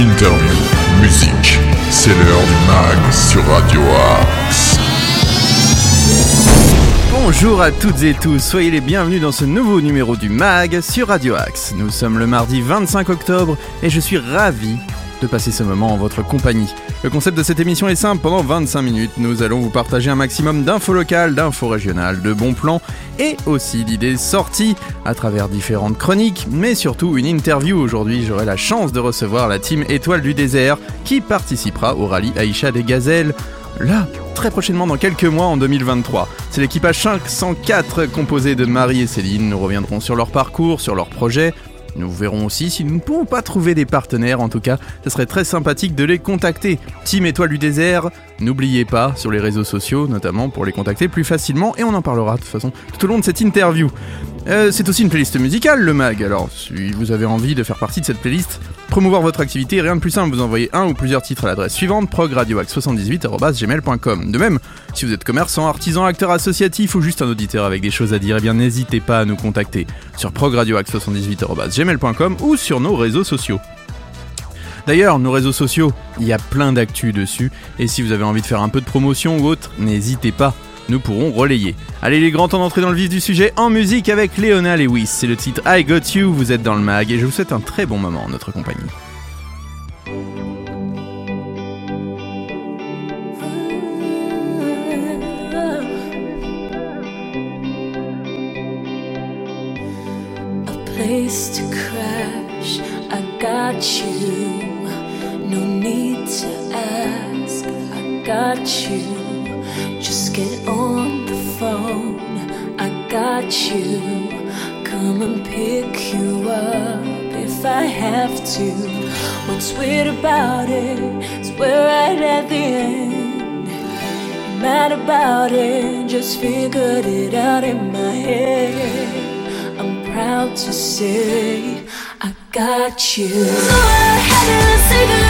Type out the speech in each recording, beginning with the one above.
interview, musique. C'est l'heure du mag sur Radio Axe. Bonjour à toutes et tous, soyez les bienvenus dans ce nouveau numéro du MAG sur Radio Axe. Nous sommes le mardi 25 octobre et je suis ravi de passer ce moment en votre compagnie. Le concept de cette émission est simple, pendant 25 minutes, nous allons vous partager un maximum d'infos locales, d'infos régionales, de bons plans et aussi d'idées sorties à travers différentes chroniques, mais surtout une interview. Aujourd'hui, j'aurai la chance de recevoir la team Étoile du désert qui participera au rallye Aïcha des Gazelles. Là, très prochainement dans quelques mois en 2023. C'est l'équipage 504 composé de Marie et Céline. Nous reviendrons sur leur parcours, sur leurs projets, nous verrons aussi si nous ne pouvons pas trouver des partenaires, en tout cas, ce serait très sympathique de les contacter. Team Étoile du désert, n'oubliez pas sur les réseaux sociaux, notamment pour les contacter plus facilement, et on en parlera de toute façon tout au long de cette interview. Euh, c'est aussi une playlist musicale, le mag, alors si vous avez envie de faire partie de cette playlist, promouvoir votre activité, rien de plus simple, vous envoyez un ou plusieurs titres à l'adresse suivante, progradioax78.gmail.com. De même, si vous êtes commerçant, artisan, acteur associatif ou juste un auditeur avec des choses à dire, eh bien n'hésitez pas à nous contacter sur progradioax78.gmail.com ou sur nos réseaux sociaux. D'ailleurs, nos réseaux sociaux, il y a plein d'actu dessus, et si vous avez envie de faire un peu de promotion ou autre, n'hésitez pas nous pourrons relayer. Allez, les grands temps d'entrer dans le vif du sujet en musique avec Leona Lewis. C'est le titre I Got You, vous êtes dans le mag et je vous souhaite un très bon moment en notre compagnie. to crash. I got you. Get on the phone. I got you. Come and pick you up if I have to. What's weird about it is we're right at the end. Mad about it, just figured it out in my head. I'm proud to say I got you. So I had to say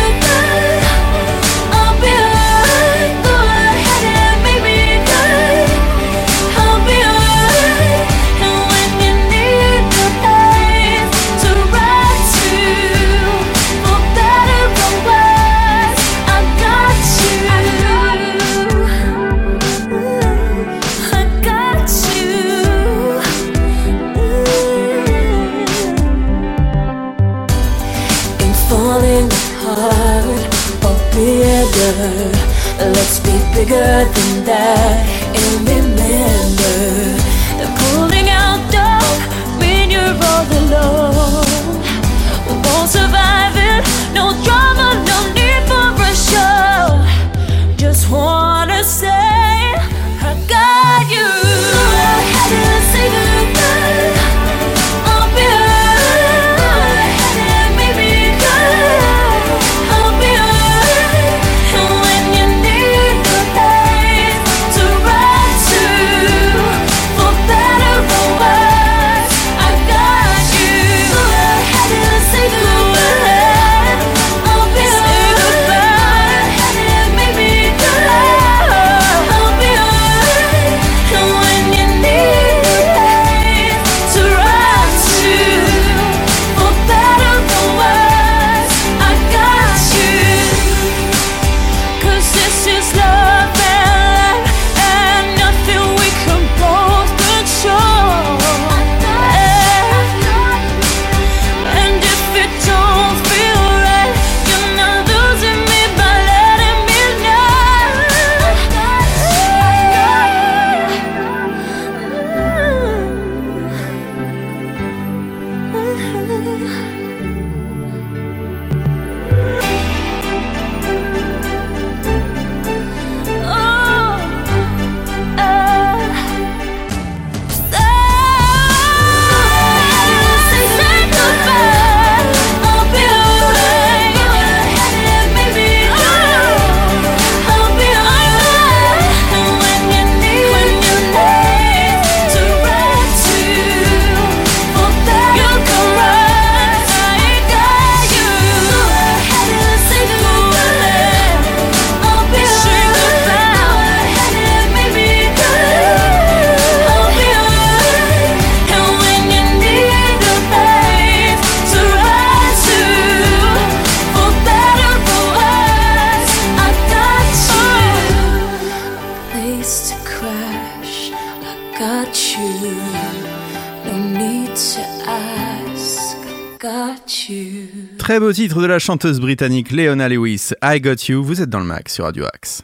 Très beau titre de la chanteuse britannique Leona Lewis, I Got You, vous êtes dans le Mac sur Radio Axe.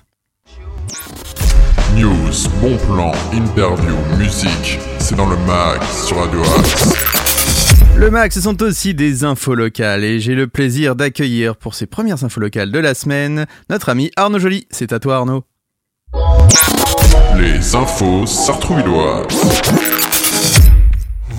News, bon plan, interview, musique, c'est dans le mag sur Radio Axe. Le Mac, ce sont aussi des infos locales et j'ai le plaisir d'accueillir pour ces premières infos locales de la semaine notre ami Arnaud Joly. C'est à toi Arnaud. Les infos sartrouvilloises.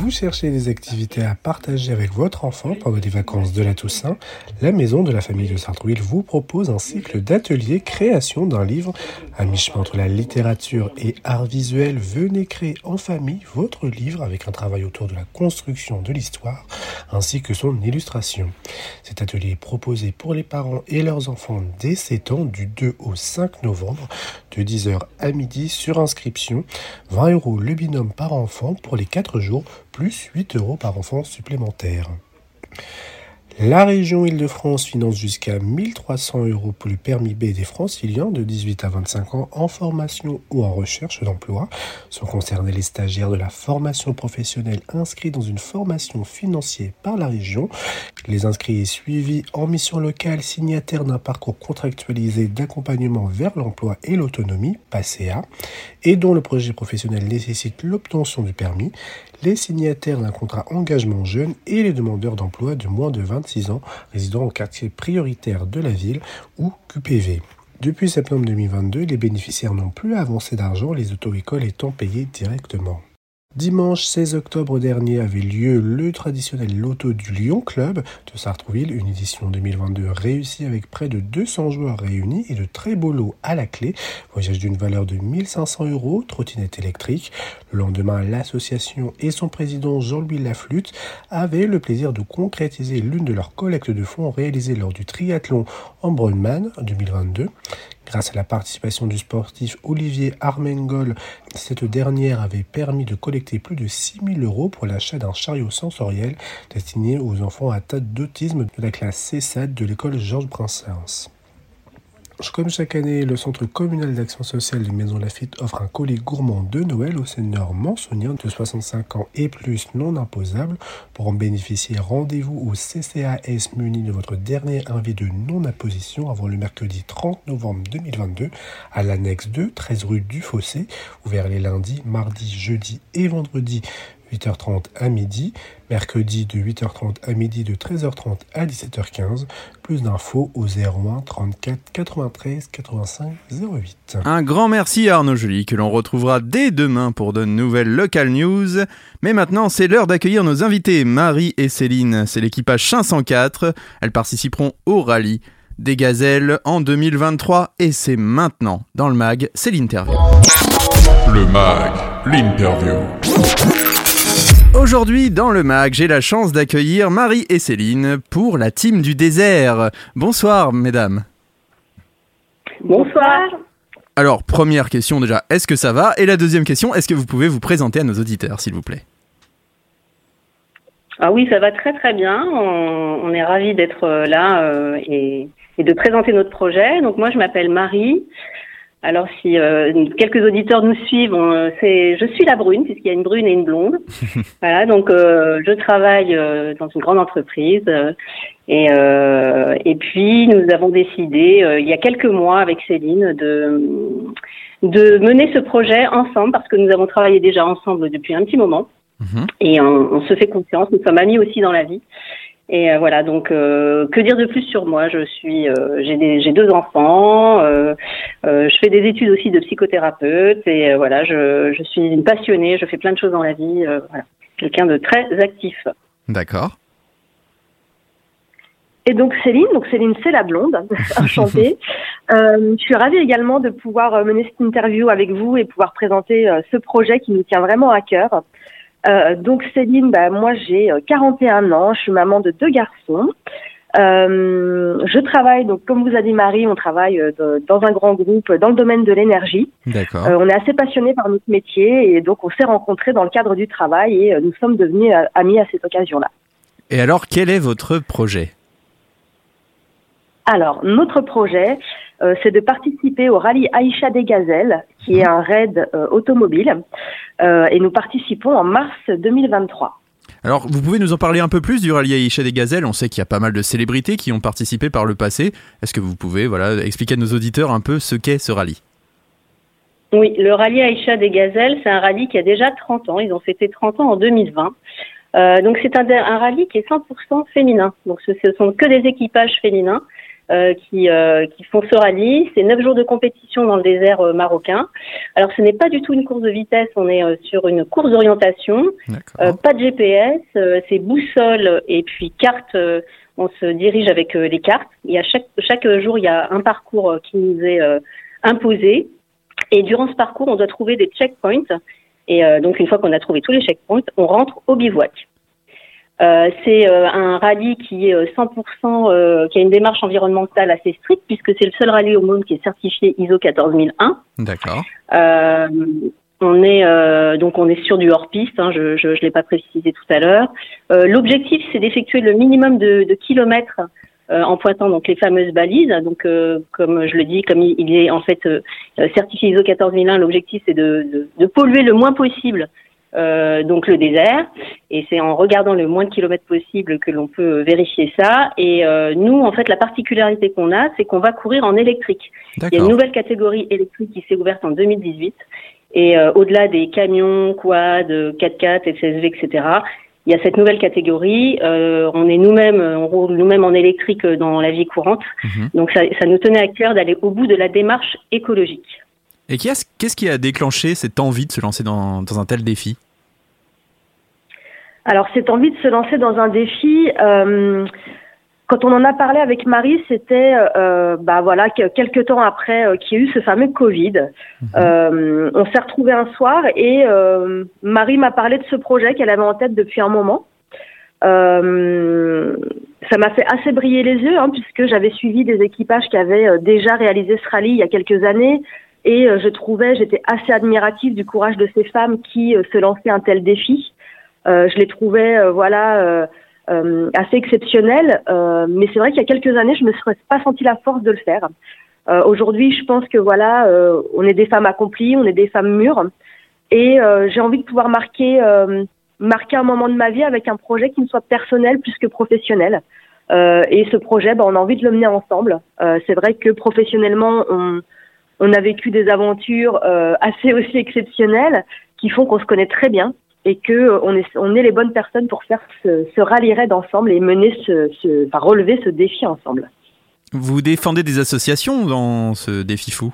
Vous cherchez des activités à partager avec votre enfant pendant les vacances de la Toussaint La Maison de la Famille de Sartrouville vous propose un cycle d'ateliers création d'un livre à mi-chemin entre la littérature et art visuel. Venez créer en famille votre livre avec un travail autour de la construction de l'histoire ainsi que son illustration. Cet atelier est proposé pour les parents et leurs enfants dès 7 ans du 2 au 5 novembre de 10h à midi sur inscription. 20 euros le binôme par enfant pour les 4 jours plus 8 euros par enfant supplémentaire. La région Île-de-France finance jusqu'à 1300 euros pour le permis B des franciliens de 18 à 25 ans en formation ou en recherche d'emploi. Sont concernés les stagiaires de la formation professionnelle inscrits dans une formation financière par la région. Les inscrits et suivis en mission locale signataires d'un parcours contractualisé d'accompagnement vers l'emploi et l'autonomie, PACA, et dont le projet professionnel nécessite l'obtention du permis, les signataires d'un contrat engagement jeune et les demandeurs d'emploi de moins de 26 ans résidant au quartier prioritaire de la ville ou QPV. Depuis septembre 2022, les bénéficiaires n'ont plus à avancer d'argent, les auto-écoles étant payées directement. Dimanche 16 octobre dernier avait lieu le traditionnel loto du Lyon Club de Sartrouville, une édition 2022 réussie avec près de 200 joueurs réunis et de très beaux lots à la clé. Voyage d'une valeur de 1500 euros, trottinette électrique. Le lendemain, l'association et son président Jean-Louis Laflute avaient le plaisir de concrétiser l'une de leurs collectes de fonds réalisées lors du triathlon en Brunman 2022. Grâce à la participation du sportif Olivier Armengol, cette dernière avait permis de collecter plus de 6 000 euros pour l'achat d'un chariot sensoriel destiné aux enfants atteints d'autisme de la classe C7 de l'école Georges Brassens. Comme chaque année, le Centre communal d'action sociale de Maison Lafitte offre un colis gourmand de Noël aux seniors mensonniens de 65 ans et plus non imposables. Pour en bénéficier, rendez-vous au CCAS muni de votre dernier invité de non-imposition avant le mercredi 30 novembre 2022 à l'annexe 2, 13 rue du Fossé, ouvert les lundis, mardis, jeudis et vendredis 8h30 à midi, mercredi de 8h30 à midi de 13h30 à 17h15. Plus d'infos au 01 34 93 85 08. Un grand merci à Arnaud Joly que l'on retrouvera dès demain pour de nouvelles local news. Mais maintenant, c'est l'heure d'accueillir nos invités, Marie et Céline. C'est l'équipage 504. Elles participeront au rallye des gazelles en 2023 et c'est maintenant dans le mag, c'est l'interview. Le mag, l'interview. Aujourd'hui, dans le MAG, j'ai la chance d'accueillir Marie et Céline pour la team du désert. Bonsoir, mesdames. Bonsoir. Alors, première question déjà, est-ce que ça va? Et la deuxième question, est-ce que vous pouvez vous présenter à nos auditeurs, s'il vous plaît? Ah oui, ça va très très bien. On, on est ravis d'être euh, là euh, et, et de présenter notre projet. Donc moi, je m'appelle Marie. Alors si euh, quelques auditeurs nous suivent, on, c'est, je suis la brune puisqu'il y a une brune et une blonde. voilà, donc euh, je travaille euh, dans une grande entreprise euh, et, euh, et puis nous avons décidé euh, il y a quelques mois avec Céline de de mener ce projet ensemble parce que nous avons travaillé déjà ensemble depuis un petit moment Mhm. et on, on se fait confiance. Nous sommes amis aussi dans la vie. Et euh, voilà, donc euh, que dire de plus sur moi? Je suis, euh, j'ai deux enfants, euh, je fais des études aussi de psychothérapeute et voilà, je, je suis une passionnée, je fais plein de choses dans la vie, voilà, quelqu'un de très actif. D'accord. Et donc Céline, donc Céline c'est la blonde, enchantée. Euh, je suis ravie également de pouvoir mener cette interview avec vous et pouvoir présenter ce projet qui nous tient vraiment à cœur. Euh, donc Céline, bah, moi j'ai euh, 41 ans, je suis maman de deux garçons. Euh, je travaille, donc comme vous a dit Marie, on travaille euh, de- dans un grand groupe dans le domaine de l'énergie. D'accord. Euh, on est assez passionnés par notre métier et donc on s'est rencontrés dans le cadre du travail et euh, nous sommes devenus euh, amis à cette occasion-là. Et alors, quel est votre projet? Alors, notre projet, euh, c'est de participer au rallye Aïcha des Gazelles, qui est un raid euh, automobile, euh, et nous participons en mars 2023. Alors, vous pouvez nous en parler un peu plus du rallye Aïcha des Gazelles? On sait qu'il y a pas mal de célébrités qui ont participé par le passé. Est-ce que vous pouvez voilà, expliquer à nos auditeurs un peu ce qu'est ce rallye? Oui, le rallye Aïcha des Gazelles, c'est un rallye qui a déjà 30 ans. Ils ont fêté 30 ans en 2020. Euh, donc c'est un, un, rallye qui est 100% féminin. Donc ce, ce sont que des équipages féminins. Euh, qui, euh, qui font ce rallye. C'est neuf jours de compétition dans le désert euh, marocain. Alors ce n'est pas du tout une course de vitesse, on est euh, sur une course d'orientation. pas de GPS, c'est boussole et puis carte. on se dirige avec les cartes. Il y a chaque, chaque jour, il y a un parcours qui nous est imposé. Et durant ce parcours, on doit trouver des checkpoints. Et donc une fois qu'on a trouvé tous les checkpoints, on rentre au bivouac. Euh, c'est euh, un rallye qui est 100%, euh, euh, qui a une démarche environnementale assez stricte puisque c'est le seul rallye au monde qui est certifié ISO 14001. D'accord. on est donc on est sur du hors piste. Hein, je je, je l'ai pas précisé tout à l'heure. L'objectif c'est d'effectuer le minimum de, de kilomètres en pointant donc les fameuses balises. Donc, comme je le dis, comme il, est en fait certifié ISO 14001, l'objectif c'est de, de, de, polluer le moins possible euh, donc le désert. Et c'est en regardant le moins de kilomètres possible que l'on peut vérifier ça. Et euh, nous, en fait, la particularité qu'on a, c'est qu'on va courir en électrique. Il y a une nouvelle catégorie électrique qui s'est ouverte en 2018. Et euh, au-delà des camions, quad, 4x4, SSV, etc., il y a cette nouvelle catégorie. Euh, on est nous-mêmes, on roule nous-mêmes en électrique dans la vie courante. Mhm. Donc ça, ça nous tenait à cœur d'aller au bout de la démarche écologique. Et qu'est-ce qui a déclenché cette envie de se lancer dans, dans un tel défi? Alors, cette envie de se lancer dans un défi, euh, quand on en a parlé avec Marie, c'était euh, bah voilà quelques temps après euh, qu'il y a eu ce fameux Covid. Mhm. On s'est retrouvés un soir et Marie m'a parlé de ce projet qu'elle avait en tête depuis un moment. Euh, ça m'a fait assez briller les yeux hein, puisque j'avais suivi des équipages qui avaient déjà réalisé ce rallye il y a quelques années et euh, je trouvais, j'étais assez admirative du courage de ces femmes qui euh, se lançaient un tel défi. Euh, je les trouvais, voilà, assez exceptionnelles. mais c'est vrai qu'il y a quelques années, je me serais pas senti la force de le faire. Aujourd'hui, je pense que voilà, on est des femmes accomplies, on est des femmes mûres, et j'ai envie de pouvoir marquer, marquer un moment de ma vie avec un projet qui me soit personnel plus que professionnel. et ce projet, ben, on a envie de le mener ensemble. c'est vrai que professionnellement, on, on a vécu des aventures euh, assez aussi exceptionnelles qui font qu'on se connaît très bien et que euh, on est, on est les bonnes personnes pour faire ce, ce rallye raid ensemble et mener ce, ce enfin, relever ce défi ensemble. Vous défendez des associations dans ce défi fou?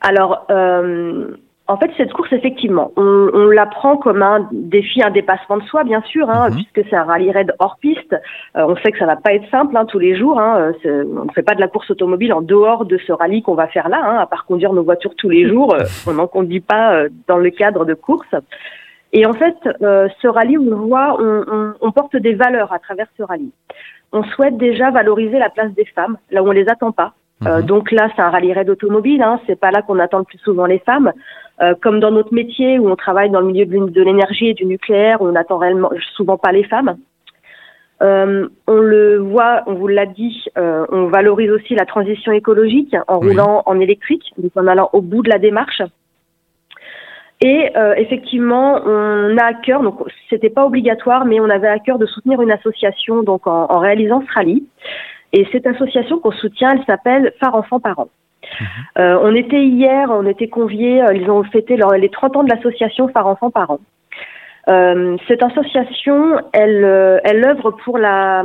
Alors, euh, en fait, cette course, effectivement, on, on la prend comme un défi, un dépassement de soi, bien sûr, hein, mhm. puisque c'est un rallye raid hors piste. Euh, on sait que ça va pas être simple hein, tous les jours. Hein, on ne fait pas de la course automobile en dehors de ce rallye qu'on va faire là, hein, à part conduire nos voitures tous les jours. Euh, on n'en conduit pas euh, dans le cadre de course. Et en fait, euh, ce rallye, on le voit, on, on, on, porte des valeurs à travers ce rallye. On souhaite déjà valoriser la place des femmes, là où on les attend pas. Mhm. donc là, c'est un rallye raid automobile. Hein, c'est pas là qu'on attend le plus souvent les femmes. Euh, comme dans notre métier où on travaille dans le milieu de l'énergie et du nucléaire, où on n'attend réellement souvent pas les femmes. Euh, on le voit, on vous l'a dit, euh, on valorise aussi la transition écologique en roulant en électrique, donc en allant au bout de la démarche. Et euh, effectivement, on a à cœur, donc c'était pas obligatoire, mais on avait à cœur de soutenir une association donc en, en réalisant ce rallye. Et cette association qu'on soutient, elle s'appelle Phare Enfants Parents. Euh, on était hier, on était conviés, euh, ils ont fêté les 30 ans de l'association Phare Enfants Parents. Euh, cette association, elle, elle œuvre pour la,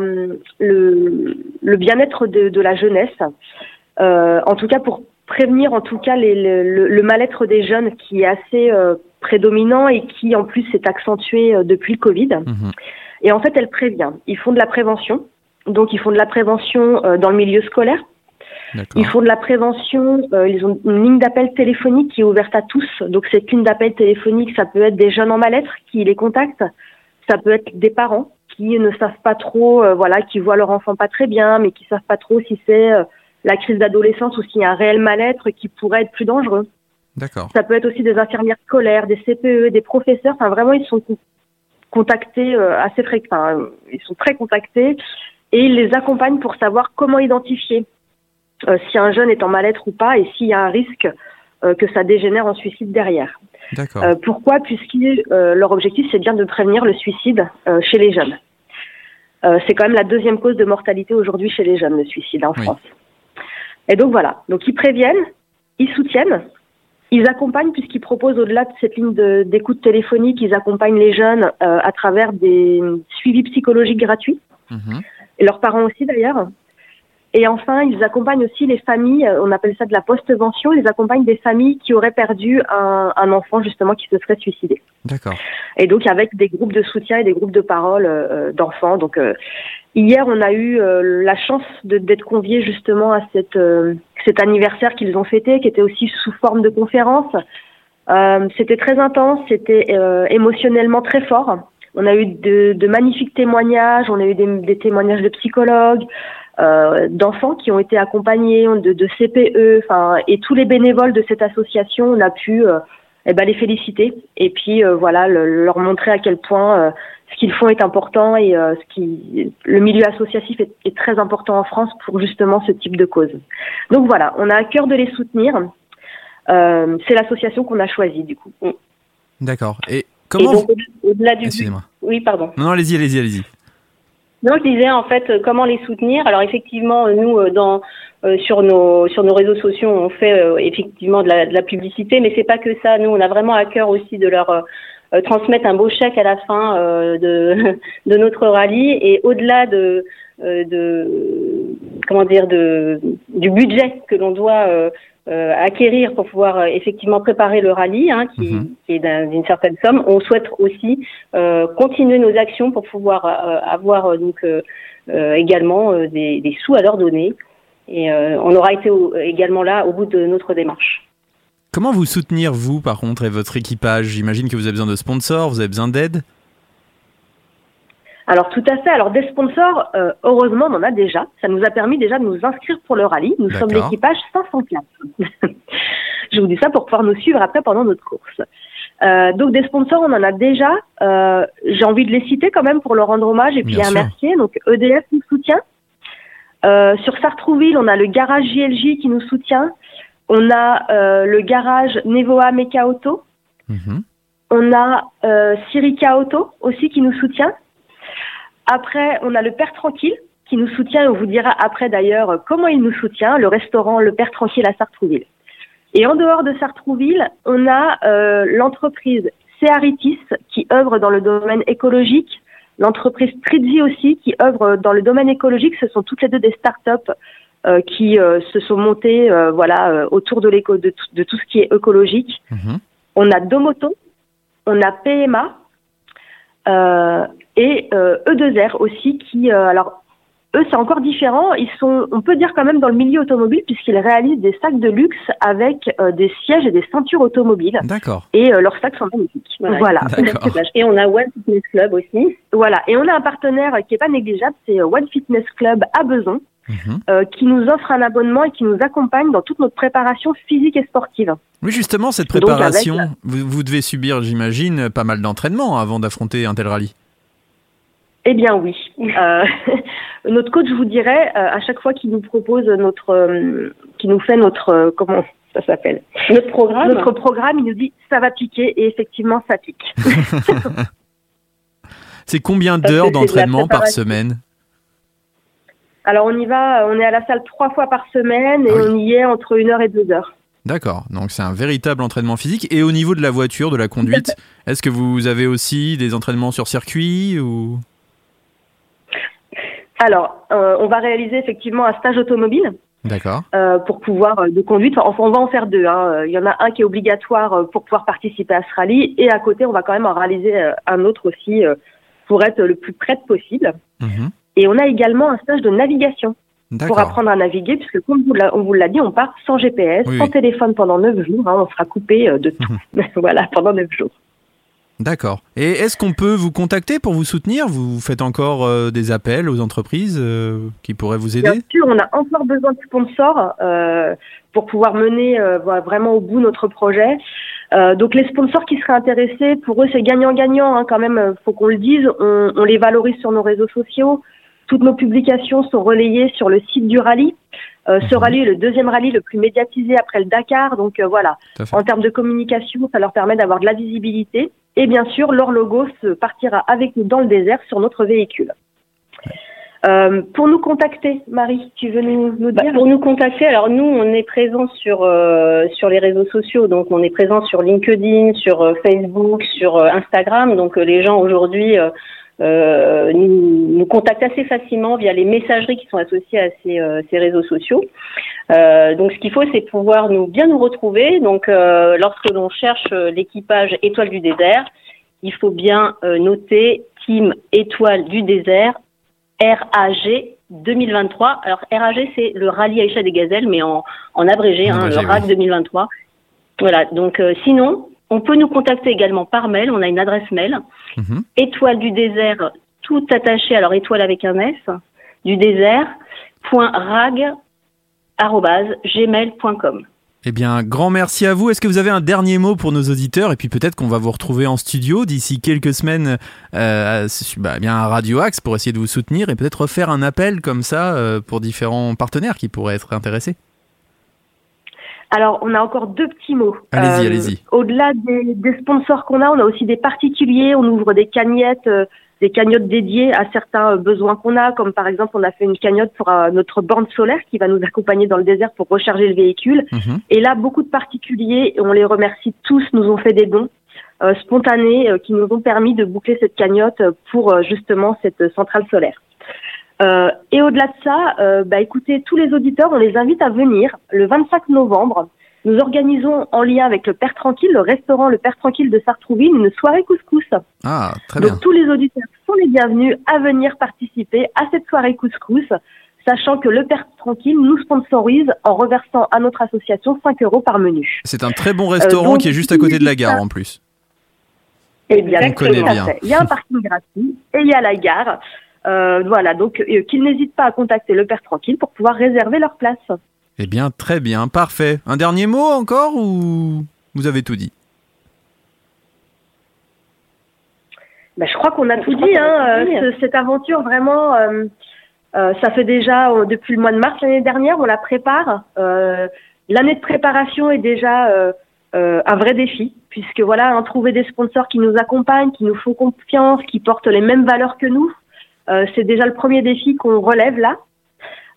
le, le bien-être de, de, la jeunesse, en tout cas pour prévenir en tout cas les, le, le mal-être des jeunes qui est assez prédominant et qui en plus s'est accentué depuis le Covid. Mhm. Et en fait, elle prévient. Ils font de la prévention, donc ils font de la prévention dans le milieu scolaire ils font de la prévention, euh, ils ont une ligne d'appel téléphonique qui est ouverte à tous. Donc c'est qu'une d'appel téléphonique, ça peut être des jeunes en mal-être qui les contactent, ça peut être des parents qui ne savent pas trop, euh, voilà, qui voient leur enfant pas très bien, mais qui savent pas trop si c'est euh, la crise d'adolescence ou s'il y a un réel mal-être qui pourrait être plus dangereux. D'accord. Ça peut être aussi des infirmières scolaires, des CPE, des professeurs. Enfin vraiment, ils sont contactés assez fréquemment. Enfin, ils sont très contactés et ils les accompagnent pour savoir comment identifier si un jeune est en mal-être ou pas et s'il y a un risque euh, que ça dégénère en suicide derrière. D'accord. Euh, pourquoi? Puisque euh, leur objectif, c'est bien de prévenir le suicide euh, chez les jeunes. Euh, c'est quand même la deuxième cause de mortalité aujourd'hui chez les jeunes, le suicide en Oui. France. Et donc voilà, donc ils préviennent, ils soutiennent, ils accompagnent puisqu'ils proposent au-delà de cette ligne d'écoute téléphonique, ils accompagnent les jeunes euh, à travers des suivis psychologiques gratuits Mhm. et leurs parents aussi d'ailleurs. Et enfin, ils accompagnent aussi les familles, euh, on appelle ça de la post-vention, ils accompagnent des familles qui auraient perdu un, un enfant justement qui se serait suicidé. D'accord. Et donc avec des groupes de soutien et des groupes de parole euh, d'enfants. Donc euh, hier, on a eu euh, la chance d'être conviés justement à cette, euh, cet anniversaire qu'ils ont fêté, qui était aussi sous forme de conférence. Euh, c'était très intense, c'était euh, émotionnellement très fort. On a eu de, de magnifiques témoignages, on a eu des, des témoignages de psychologues, euh, d'enfants qui ont été accompagnés, de, de CPE, enfin, et tous les bénévoles de cette association, on a pu euh, eh ben, les féliciter et puis euh, voilà le- leur montrer à quel point ce qu'ils font est important et ce qui le milieu associatif est, est très important en France pour justement ce type de cause. Donc voilà, on a à cœur de les soutenir. C'est l'association qu'on a choisie du coup. D'accord. Et Et comment donc, vous... au- au-delà du. Oui, pardon. Non, non, allez-y, allez-y, allez-y. Non, je disais en fait euh, comment les soutenir. Alors effectivement, euh, nous euh, dans euh, sur nos sur nos réseaux sociaux, on fait euh, effectivement de la, de la publicité, mais c'est pas que ça. Nous, on a vraiment à cœur aussi de leur euh, transmettre un beau chèque à la fin de de notre rallye et au-delà de de comment dire de du budget que l'on doit euh, acquérir pour pouvoir euh, effectivement préparer le rallye, hein, qui, Mhm. qui est d'un- d'une certaine somme. On souhaite aussi euh, continuer nos actions pour pouvoir euh, avoir donc également des, des sous à leur donner. Et on aura été au- également là au bout de notre démarche. Comment vous soutenir, vous, par contre, et votre équipage? J'imagine que vous avez besoin de sponsors, vous avez besoin d'aide Alors tout à fait. Alors des sponsors, euh, heureusement, on en a déjà. Ça nous a permis déjà de nous inscrire pour le rallye. Nous sommes l'équipage 504. Je vous dis ça pour pouvoir nous suivre après pendant notre course. Euh, donc des sponsors, on en a déjà. Euh, J'ai envie de les citer quand même pour leur rendre hommage et puis Bien sûr. remercier. Donc EDF nous soutient. Sur Sartrouville, on a le garage JLJ qui nous soutient. On a le garage Nevoa Mecha Auto. Mhm. On a Sirica Auto aussi qui nous soutient. Après, on a le Père Tranquille qui nous soutient et on vous dira après d'ailleurs comment il nous soutient, le restaurant Le Père Tranquille à Sartrouville. Et en dehors de Sartrouville, on a euh, l'entreprise Cearitis qui œuvre dans le domaine écologique, l'entreprise Trizzi aussi qui œuvre dans le domaine écologique. Ce sont toutes les deux des startups euh, qui euh, se sont montées euh, voilà, autour de, l'éco, de, tout- de tout ce qui est écologique. Mhm. On a Domoto, on a PMA et euh, E2R aussi qui, euh, alors eux c'est encore différent. Ils sont, on peut dire quand même dans le milieu automobile puisqu'ils réalisent des sacs de luxe avec euh, des sièges et des ceintures automobiles D'accord. et euh, leurs sacs sont magnifiques. Voilà. D'accord. Et on a One Fitness Club aussi. Voilà. Et on a un partenaire qui est pas négligeable, c'est One Fitness Club à Beson, Mhm. euh, qui nous offre un abonnement et qui nous accompagne dans toute notre préparation physique et sportive. Oui, justement, cette Donc, préparation, avec- vous, vous devez subir, j'imagine, pas mal d'entraînement avant d'affronter un tel rallye. Eh bien oui. Euh, notre coach vous dirait euh, à chaque fois qu'il nous propose notre, euh, qu'il nous fait notre euh, comment ça s'appelle? Notre programme. notre programme, il nous dit ça va piquer et effectivement ça pique. C'est combien d'heures de d'entraînement par semaine? Alors on y va, on est à la salle trois fois par semaine et Ah oui. on y est entre une heure et deux heures. D'accord, donc c'est un véritable entraînement physique. Et au niveau de la voiture, de la conduite, est-ce que vous avez aussi des entraînements sur circuit ou? Alors euh, on va réaliser effectivement un stage automobile. D'accord. euh, pour pouvoir euh, de conduite. Enfin, on va en faire deux. hein. Il y en a un qui est obligatoire pour pouvoir participer à ce rallye, et à côté, on va quand même en réaliser un autre aussi pour être le plus près possible. Mhm. Et on a également un stage de navigation pour apprendre à naviguer, puisque comme on vous l'a dit, on part sans GPS, Oui, sans oui. téléphone pendant neuf jours. hein. on sera coupé de tout. voilà, pendant neuf jours. D'accord. Et est-ce qu'on peut vous contacter pour vous soutenir? Vous faites encore euh, des appels aux entreprises euh, qui pourraient vous Bien aider sûr, on a encore besoin de sponsors euh, pour pouvoir mener vraiment au bout notre projet. Donc les sponsors qui seraient intéressés, pour eux c'est gagnant-gagnant hein, quand même, faut qu'on le dise. On, on les valorise sur nos réseaux sociaux. Toutes nos publications sont relayées sur le site du rallye. Euh, ce Mhm. rallye est le deuxième rallye le plus médiatisé après le Dakar. Donc euh, voilà, en termes de communication, ça leur permet d'avoir de la visibilité. Et bien sûr, leur logo se partira avec nous dans le désert sur notre véhicule. Euh, pour nous contacter, Marie, tu veux nous, nous Bah, dire pour nous contacter, alors nous, on est présent sur euh, sur les réseaux sociaux, donc on est présent sur LinkedIn, sur euh, Facebook, sur Instagram. Donc les gens aujourd'hui euh, nous, nous contactent assez facilement via les messageries qui sont associées à ces, euh, ces réseaux sociaux. Euh, donc ce qu'il faut, c'est pouvoir nous bien nous retrouver. Donc lorsque l'on cherche l'équipage Étoile du désert, il faut bien noter Team Étoile du désert RAG 2023. Alors RAG, c'est le rallye Aïcha des Gazelles, mais en, en abrégé, hein, le RAG oui. 2023. Voilà, donc sinon, on peut nous contacter également par mail, on a une adresse mail, Mhm. étoile du désert, tout attaché, alors étoile avec un S, du désert, point rag, gmail.com. Eh bien, grand merci à vous. Est-ce que vous avez un dernier mot pour nos auditeurs? Et puis peut-être qu'on va vous retrouver en studio d'ici quelques semaines euh, à, bah, bien à Radio Axe pour essayer de vous soutenir et peut-être refaire un appel comme ça euh, pour différents partenaires qui pourraient être intéressés. Alors, on a encore deux petits mots. Euh, Allez-y, allez-y. Au-delà des, des sponsors qu'on a, on a aussi des particuliers. On ouvre des cagnottes, euh, des cagnottes dédiées à certains euh, besoins qu'on a, comme par exemple, on a fait une cagnotte pour notre borne solaire qui va nous accompagner dans le désert pour recharger le véhicule. Mhm. Et là, beaucoup de particuliers, et on les remercie tous, nous ont fait des dons euh, spontanés euh, qui nous ont permis de boucler cette cagnotte pour euh, justement cette centrale solaire. Euh, et au-delà de ça, euh, bah, écoutez, tous les auditeurs, on les invite à venir le 25 novembre. Nous organisons en lien avec le Père Tranquille, le restaurant Le Père Tranquille de Sartrouville, une soirée couscous. Ah, très Donc bien. tous les auditeurs sont les bienvenus à venir participer à cette soirée couscous, sachant que le Père Tranquille nous sponsorise en reversant à notre association 5 euros par menu. C'est un très bon restaurant donc, qui est juste à côté de la gare en plus. Eh bien, On connaît bien. Il y a un parking gratuit et il y a la gare. Euh, voilà, donc euh, qu'ils n'hésitent pas à contacter le Père Tranquille pour pouvoir réserver leur place. Eh bien, très bien, parfait. Un dernier mot encore ou vous avez tout dit? Ben, je crois qu'on a tout dit. Hein, dit. euh, ce- cette aventure, vraiment, euh, euh, ça fait déjà euh, depuis le mois de mars l'année dernière, on la prépare. Euh, L'année de préparation est déjà euh, euh, un vrai défi, puisque voilà, hein, trouver des sponsors qui nous accompagnent, qui nous font confiance, qui portent les mêmes valeurs que nous, c'est déjà le premier défi qu'on relève là.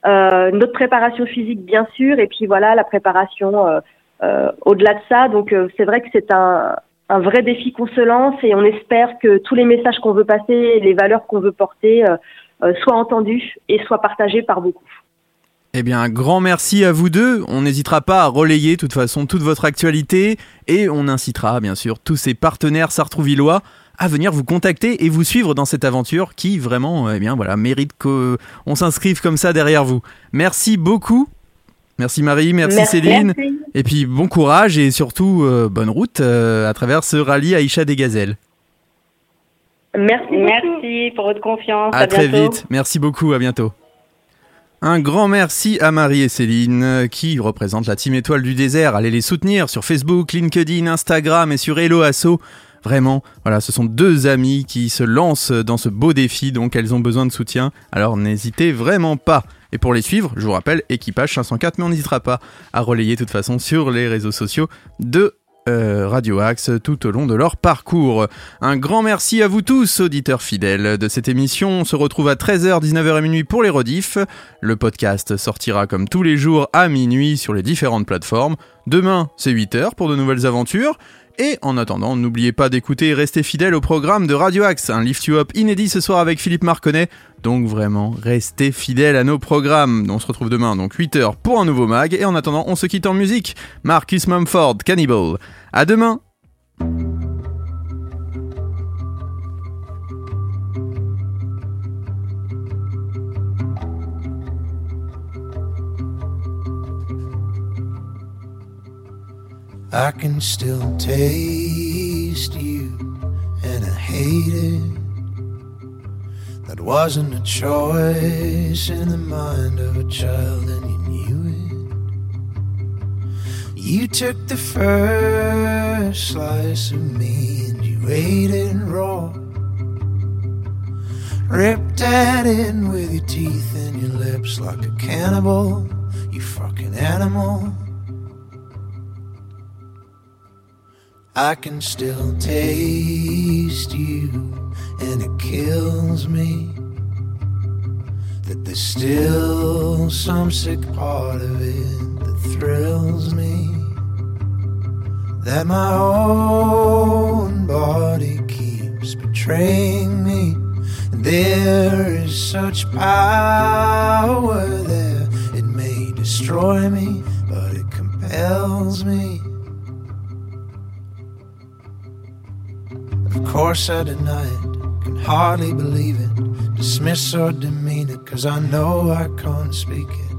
Euh, notre préparation physique, bien sûr, et puis voilà, la préparation euh, euh, au-delà de ça. Donc, euh, c'est vrai que c'est un, vrai défi qu'on se lance et on espère que tous les messages qu'on veut passer, les valeurs qu'on veut porter, euh, euh, soient entendus et soient partagés par beaucoup. Eh bien, un grand merci à vous deux. On n'hésitera pas à relayer, de toute façon, toute votre actualité et on incitera, bien sûr, tous ces partenaires sartrouvillois à venir vous contacter et vous suivre dans cette aventure qui, vraiment, eh bien, voilà, mérite qu'on s'inscrive comme ça derrière vous. Merci beaucoup. Merci Marie, merci, Céline. Merci. Et puis, bon courage et surtout, euh, bonne route euh, à travers ce rallye Aïcha des Gazelles. Merci. Merci pour votre confiance. À, À, très bientôt. vite. Merci beaucoup. À bientôt. Un grand merci à Marie et Céline euh, qui représentent la Team Étoile du désert. Allez les soutenir sur Facebook, LinkedIn, Instagram et sur Hello Asso. Vraiment, voilà, ce sont deux amies qui se lancent dans ce beau défi, donc elles ont besoin de soutien. Alors n'hésitez vraiment pas. Et pour les suivre, je vous rappelle, équipage 504, mais on n'hésitera pas à relayer de toute façon sur les réseaux sociaux de euh, Radio Axe tout au long de leur parcours. Un grand merci à vous tous, auditeurs fidèles de cette émission. On se retrouve à 13h, 19h et minuit pour les rediffs. Le podcast sortira comme tous les jours à minuit sur les différentes plateformes. Demain, c'est 8h pour de nouvelles aventures. Et en attendant, n'oubliez pas d'écouter et rester fidèle au programme de Radio Axe, un Lift You Up inédit ce soir avec Philippe Marconnet. Donc vraiment, restez fidèles à nos programmes. On se retrouve demain, donc 8h pour un nouveau mag. Et en attendant, on se quitte en musique. Marcus Mumford, Cannibal. À demain I can still taste you, and I hate it. That wasn't a choice in the mind of a child, and you knew it. You took the first slice of me and you ate it raw. ripped at it with your teeth and your lips like a cannibal, you fucking animal. I can still taste you, and it kills me that there's still some sick part of it that thrills me. That my own body keeps betraying me. And there is such power there, it may destroy me, but it compels me. Course, I deny it, can hardly believe it, dismiss or demean it, cause I know I can't speak it.